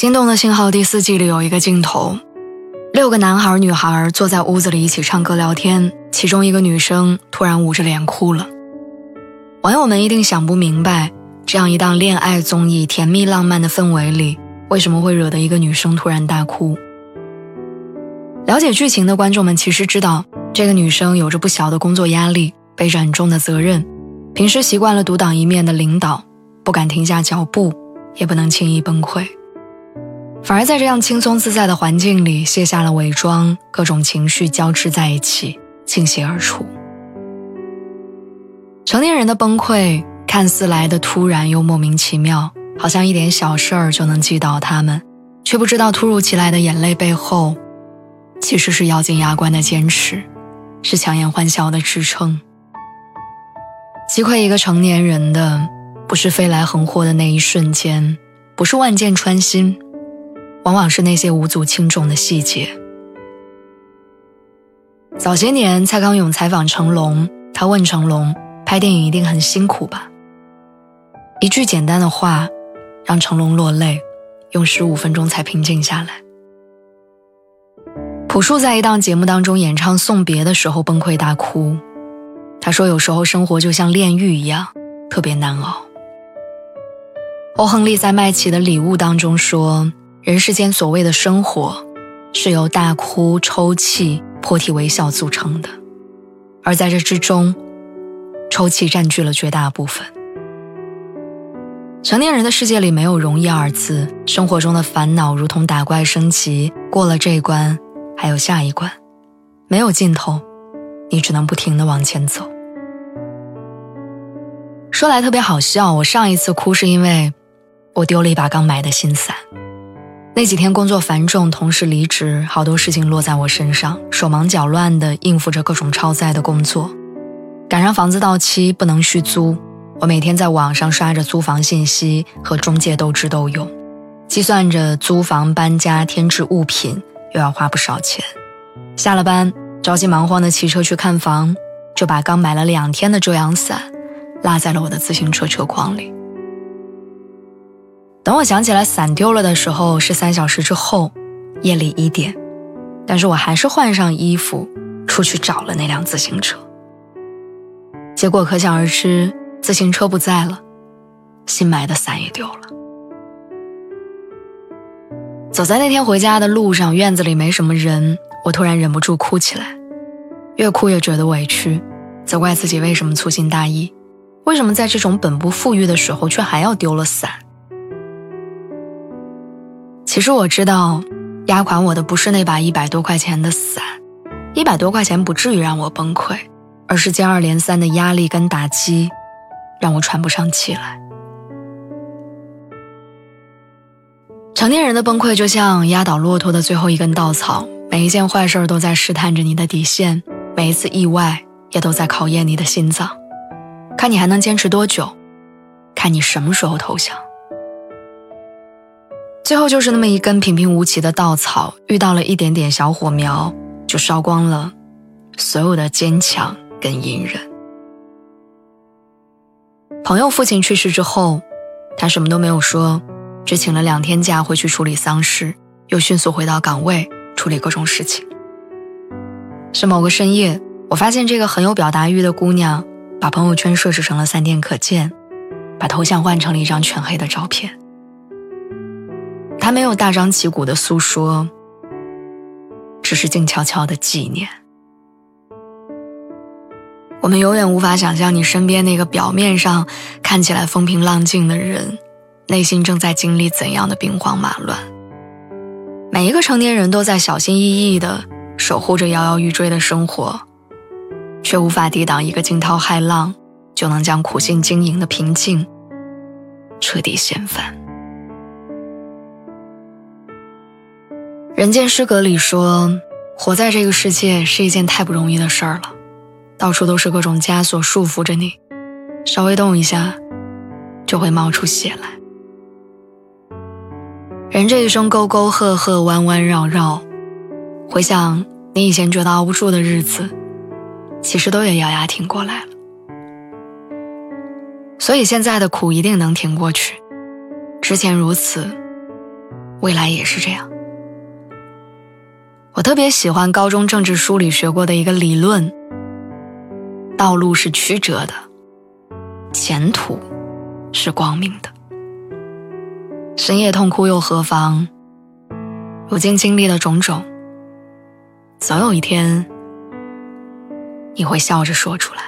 心动的信号第四季里有一个镜头，六个男孩女孩坐在屋子里一起唱歌聊天，其中一个女生突然捂着脸哭了。网友们一定想不明白，这样一档恋爱综艺甜蜜浪漫的氛围里，为什么会惹得一个女生突然大哭？了解剧情的观众们其实知道，这个女生有着不小的工作压力，背着重的责任，平时习惯了独当一面的领导，不敢停下脚步，也不能轻易崩溃。反而在这样轻松自在的环境里，卸下了伪装，各种情绪交织在一起，倾泻而出。成年人的崩溃看似来的突然又莫名其妙，好像一点小事儿就能击倒他们，却不知道突如其来的眼泪背后，其实是咬紧牙关的坚持，是强颜欢笑的支撑。击溃一个成年人的，不是飞来横祸的那一瞬间，不是万箭穿心。往往是那些无足轻重的细节。早些年，蔡康永采访成龙，他问成龙：“拍电影一定很辛苦吧？”一句简单的话，让成龙落泪，用十五分钟才平静下来。朴树在一档节目当中演唱送别的时候崩溃大哭，他说：“有时候生活就像炼狱一样，特别难熬。”欧亨利在麦琪的礼物当中说。人世间所谓的生活，是由大哭、抽泣、破涕为笑组成的，而在这之中，抽泣占据了绝大部分。成年人的世界里没有容易二字，生活中的烦恼如同打怪升级，过了这一关，还有下一关，没有尽头，你只能不停的往前走。说来特别好笑，我上一次哭是因为我丢了一把刚买的新伞。那几天工作繁重，同事离职，好多事情落在我身上，手忙脚乱地应付着各种超载的工作。赶上房子到期不能续租，我每天在网上刷着租房信息，和中介斗智斗勇，计算着租房搬家添置物品又要花不少钱。下了班，着急忙慌地骑车去看房，就把刚买了两天的遮阳伞落在了我的自行车车筐里。等我想起来伞丢了的时候，是三小时之后，夜里一点，但是我还是换上衣服出去找了那辆自行车。结果可想而知，自行车不在了，新买的伞也丢了。走在那天回家的路上，院子里没什么人，我突然忍不住哭起来，越哭越觉得委屈，责怪自己为什么粗心大意，为什么在这种本不富裕的时候却还要丢了伞。其实我知道，压垮我的不是那把一百多块钱的伞，一百多块钱不至于让我崩溃，而是接二连三的压力跟打击，让我喘不上气来。成年人的崩溃就像压倒骆驼的最后一根稻草，每一件坏事都在试探着你的底线，每一次意外也都在考验你的心脏，看你还能坚持多久，看你什么时候投降。最后就是那么一根平平无奇的稻草，遇到了一点点小火苗，就烧光了所有的坚强跟隐忍。朋友父亲去世之后，他什么都没有说，只请了两天假回去处理丧事，又迅速回到岗位处理各种事情。是某个深夜，我发现这个很有表达欲的姑娘，把朋友圈设置成了三天可见，把头像换成了一张全黑的照片。他没有大张旗鼓的诉说，只是静悄悄的纪念。我们永远无法想象你身边那个表面上看起来风平浪静的人，内心正在经历怎样的兵荒马乱。每一个成年人都在小心翼翼的守护着摇摇欲坠的生活，却无法抵挡一个惊涛骇浪就能将苦心经营的平静彻底掀翻。人间失格里说，活在这个世界是一件太不容易的事儿了，到处都是各种枷锁束缚着你，稍微动一下，就会冒出血来。人这一生沟沟壑壑，弯弯绕绕，回想你以前觉得熬不住的日子，其实都也咬牙挺过来了。所以现在的苦一定能挺过去，之前如此，未来也是这样。我特别喜欢高中政治书里学过的一个理论：道路是曲折的，前途是光明的。深夜痛哭又何妨？如今经历的种种，总有一天你会笑着说出来。